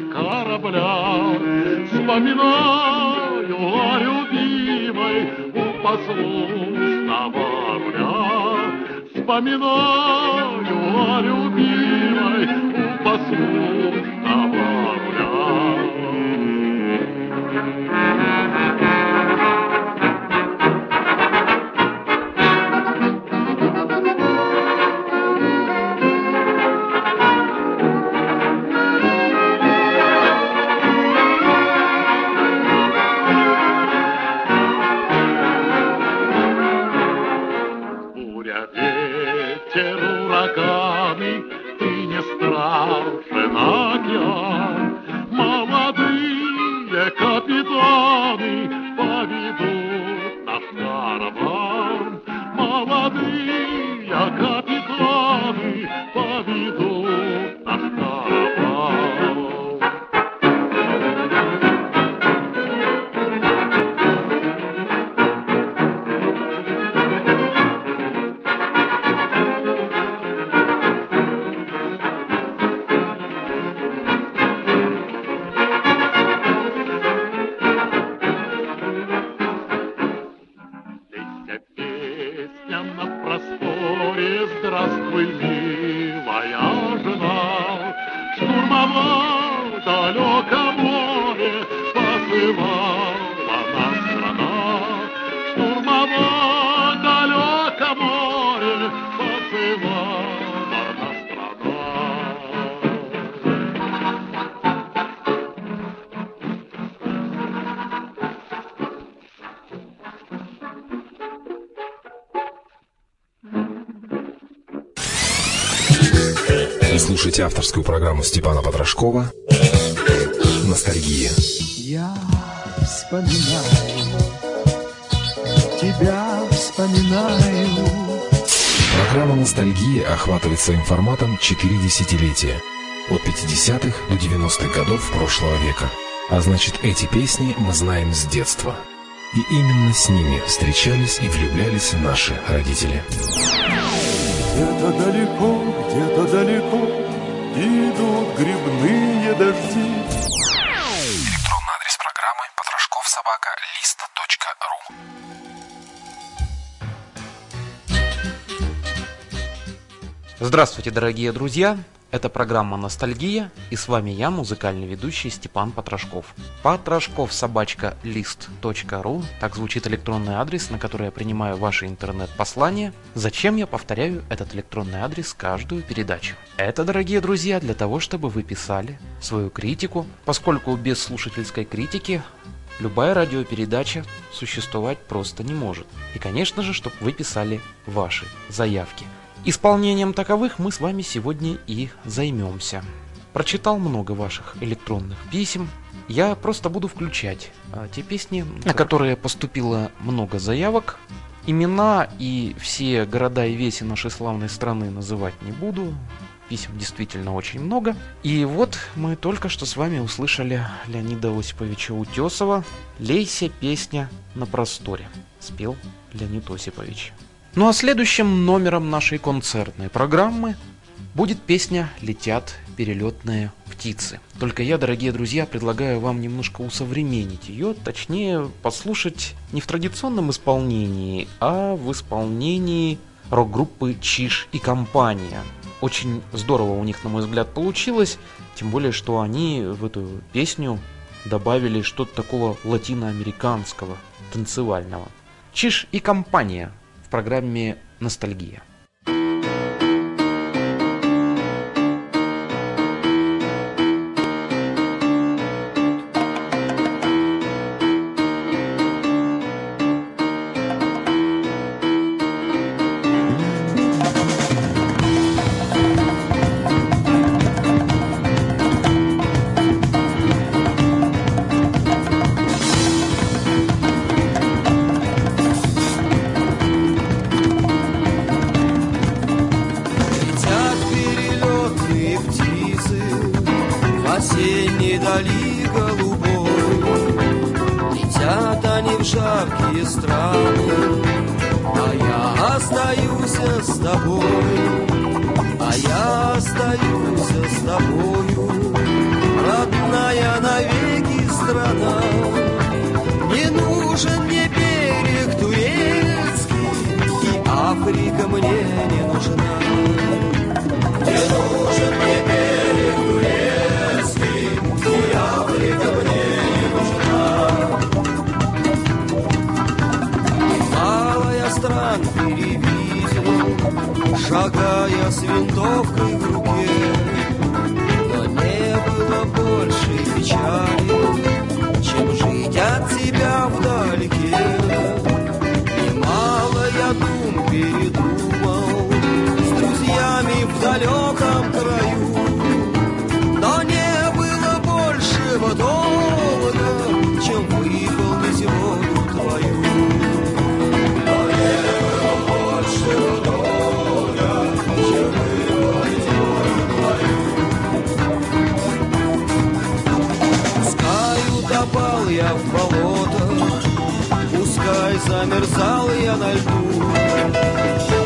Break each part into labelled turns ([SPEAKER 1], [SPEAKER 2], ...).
[SPEAKER 1] корабля. Вспоминаю о любимой у послушного руля. Вспоминаю просторе, здравствуй,
[SPEAKER 2] слушаете авторскую программу Степана Потрошкова «Ностальгия».
[SPEAKER 3] Я вспоминаю, тебя вспоминаю.
[SPEAKER 2] Программа «Ностальгия» охватывает своим форматом 4 десятилетия. От 50-х до 90-х годов прошлого века. А значит, эти песни мы знаем с детства. И именно с ними встречались и влюблялись наши родители.
[SPEAKER 3] Где-то далеко, где-то далеко идут грибные дожди.
[SPEAKER 4] Здравствуйте, дорогие друзья! Это программа «Ностальгия» и с вами я, музыкальный ведущий Степан Потрошков. Потрошков собачка лист.ру Так звучит электронный адрес, на который я принимаю ваши интернет-послания. Зачем я повторяю этот электронный адрес каждую передачу? Это, дорогие друзья, для того, чтобы вы писали свою критику, поскольку без слушательской критики Любая радиопередача существовать просто не может. И, конечно же, чтобы вы писали ваши заявки. Исполнением таковых мы с вами сегодня и займемся. Прочитал много ваших электронных писем. Я просто буду включать а, те песни, на которые поступило много заявок. Имена и все города и веси нашей славной страны называть не буду. Писем действительно очень много. И вот мы только что с вами услышали Леонида Осиповича Утесова «Лейся, песня на просторе». Спел Леонид Осипович. Ну а следующим номером нашей концертной программы будет песня «Летят перелетные птицы». Только я, дорогие друзья, предлагаю вам немножко усовременить ее, точнее послушать не в традиционном исполнении, а в исполнении рок-группы «Чиж и компания». Очень здорово у них, на мой взгляд, получилось, тем более, что они в эту песню добавили что-то такого латиноамериканского, танцевального. «Чиж и компания» в программе «Ностальгия».
[SPEAKER 5] Остаюсь с тобой А я остаюсь с тобою. Родная навеки страна Не нужен мне берег турецкий И Африка мне не перевидел Шагая с винтовкой в руке. Но не было больше печали замерзал я на льду.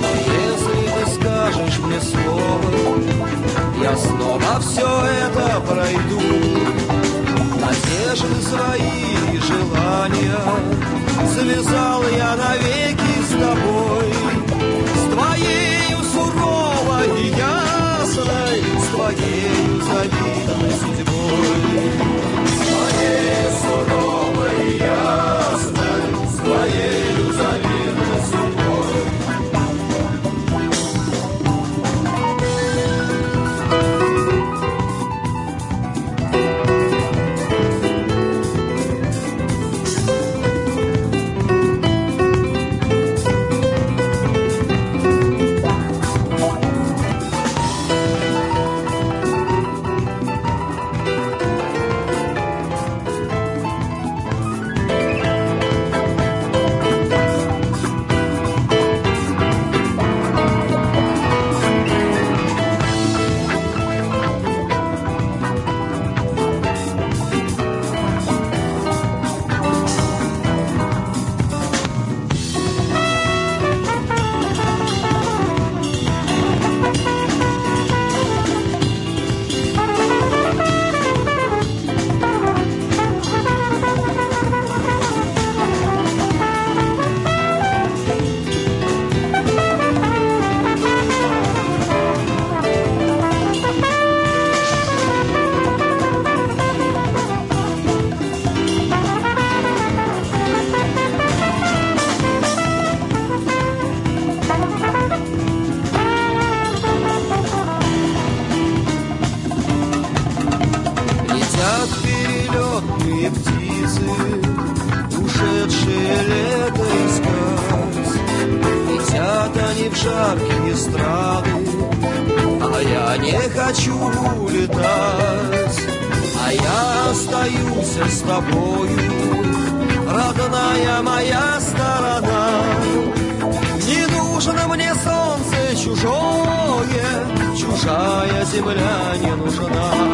[SPEAKER 5] Но если ты скажешь мне слово Я снова все это пройду. Надежды свои и желания Связал я навеки с тобой. С твоею суровой и ясной С твоею завидной судьбой земля не нужна.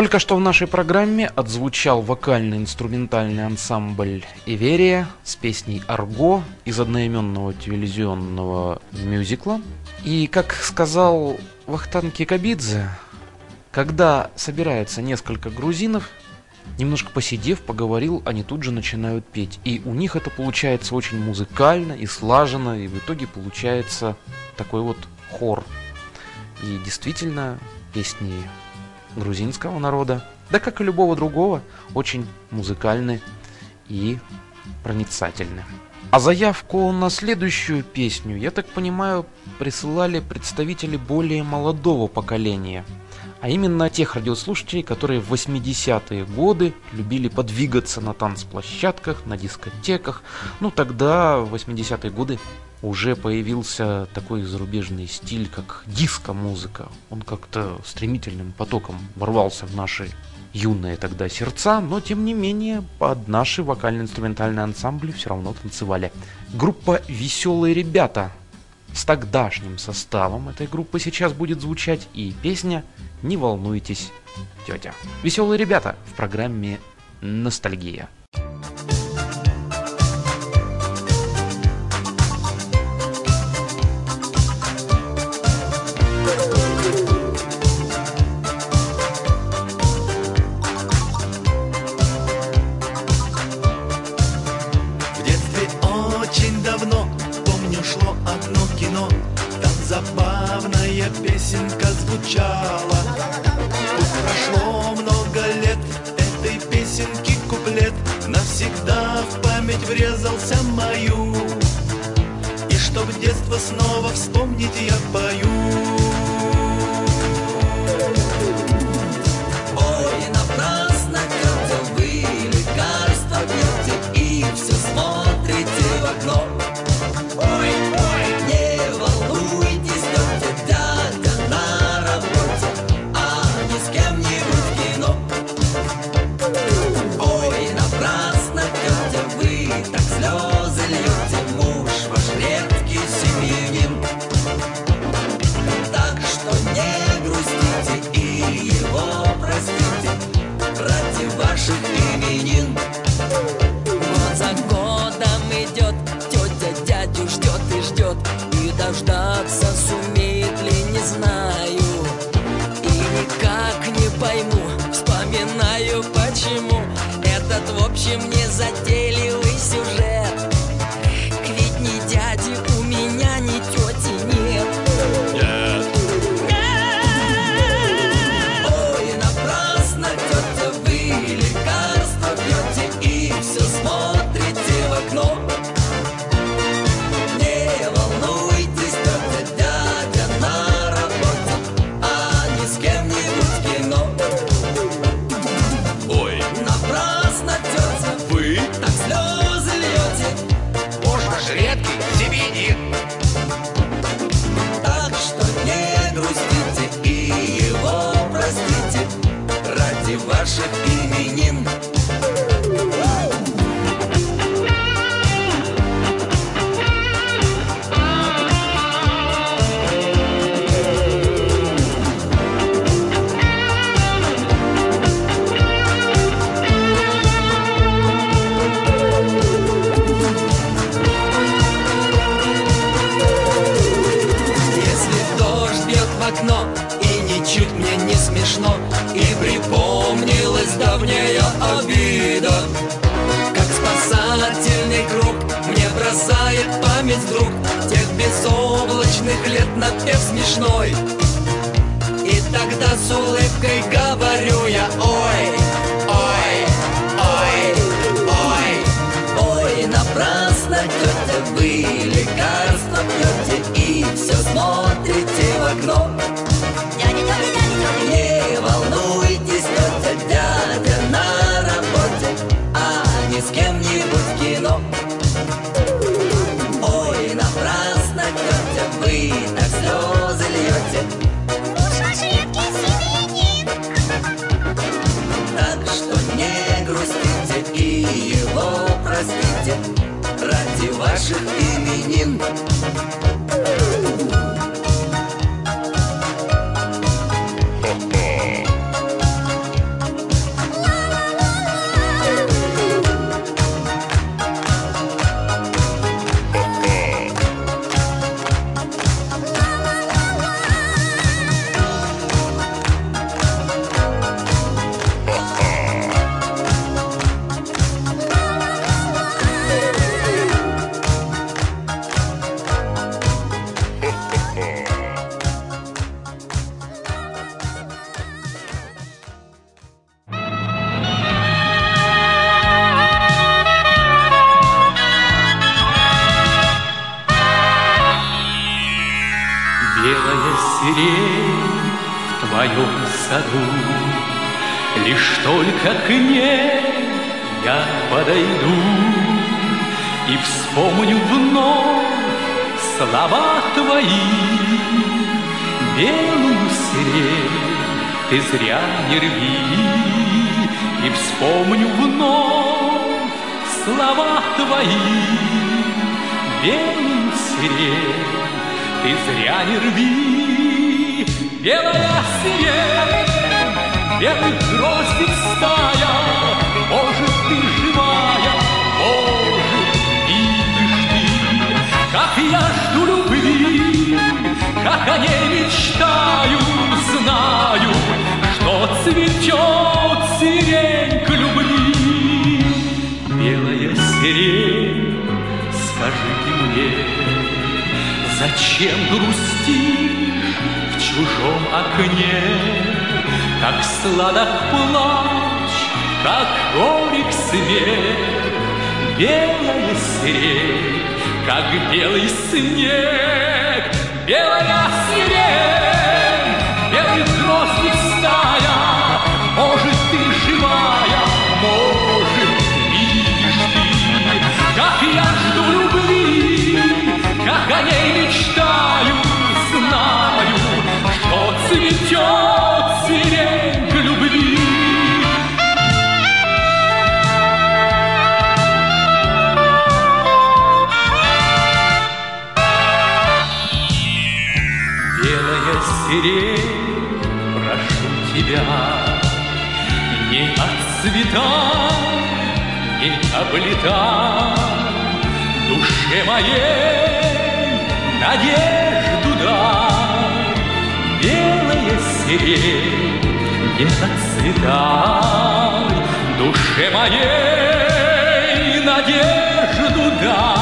[SPEAKER 4] Только что в нашей программе отзвучал вокально-инструментальный ансамбль «Иверия» с песней «Арго» из одноименного телевизионного мюзикла. И, как сказал Вахтан Кикабидзе, когда собирается несколько грузинов, немножко посидев, поговорил, они тут же начинают петь. И у них это получается очень музыкально и слаженно, и в итоге получается такой вот хор. И действительно, песни грузинского народа, да как и любого другого, очень музыкальны и проницательны. А заявку на следующую песню, я так понимаю, присылали представители более молодого поколения. А именно тех радиослушателей, которые в 80-е годы любили подвигаться на танцплощадках, на дискотеках. Ну тогда, в 80-е годы, уже появился такой зарубежный стиль, как диско-музыка. Он как-то стремительным потоком ворвался в наши юные тогда сердца, но тем не менее под наши вокально-инструментальные ансамбли все равно танцевали. Группа «Веселые ребята» с тогдашним составом этой группы сейчас будет звучать и песня «Не волнуйтесь, тетя». «Веселые ребята» в программе «Ностальгия».
[SPEAKER 6] Только к ней я подойду И вспомню вновь слова твои. Белую сирень ты зря не рви, И вспомню вновь слова твои. Белую сирень ты зря не рви, белая сирень, белый гроздик стая, может, ты живая, может, видишь ты, как я жду любви, как о ней мечтаю, знаю, что цветет сирень к любви. Белая сирень, скажите мне, Зачем грустишь в чужом окне? Как сладок плач, как горек свет, Белая сирень, как белый снег, Белая сирень, дай. Белая сирень, не отцветай, душе моей надежду дай.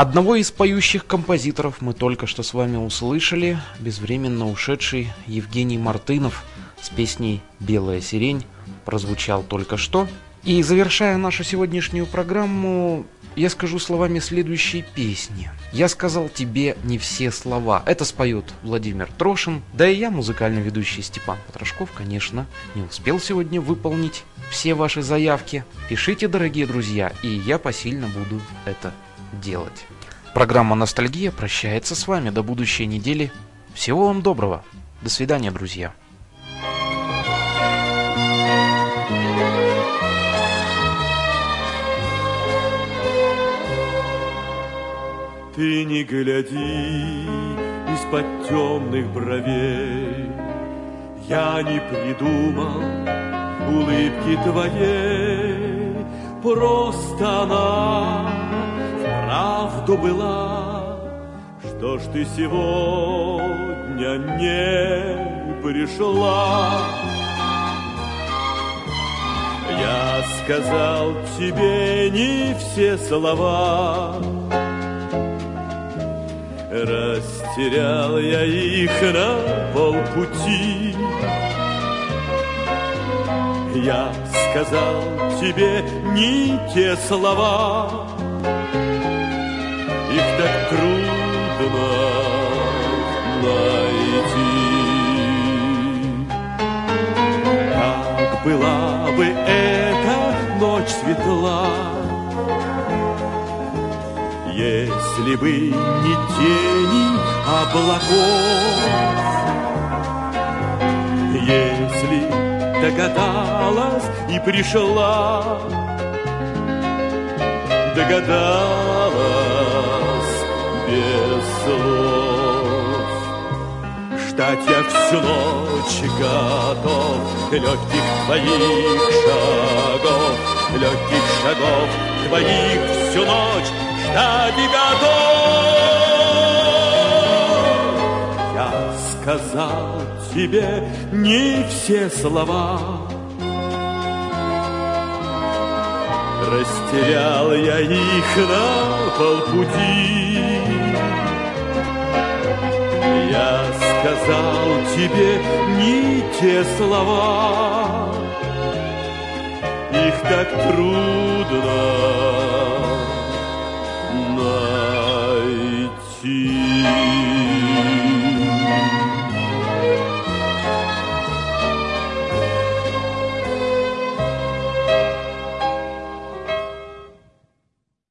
[SPEAKER 4] Одного из поющих композиторов мы только что с вами услышали, безвременно ушедший Евгений Мартынов с песней «Белая сирень» прозвучал только что. И завершая нашу сегодняшнюю программу, я скажу словами следующей песни. «Я сказал тебе не все слова». Это споет Владимир Трошин. Да и я, музыкальный ведущий Степан Потрошков, конечно, не успел сегодня выполнить все ваши заявки. Пишите, дорогие друзья, и я посильно буду это делать. Программа «Ностальгия» прощается с вами до будущей недели. Всего вам доброго. До свидания, друзья.
[SPEAKER 3] Ты не гляди из-под темных бровей, Я не придумал улыбки твоей, Просто она вправду была. Что ж ты сегодня не пришла? Я сказал тебе не все слова, Растерял я их на полпути. Я сказал тебе не те слова, если бы не тени облаков, если догадалась и пришла, догадалась без слов. Ждать я всю ночь готов легких твоих шагов, легких шагов твоих всю ночь ждать и готов. Я сказал тебе не все слова, Растерял я их на полпути. Я сказал тебе не те слова, Их так трудно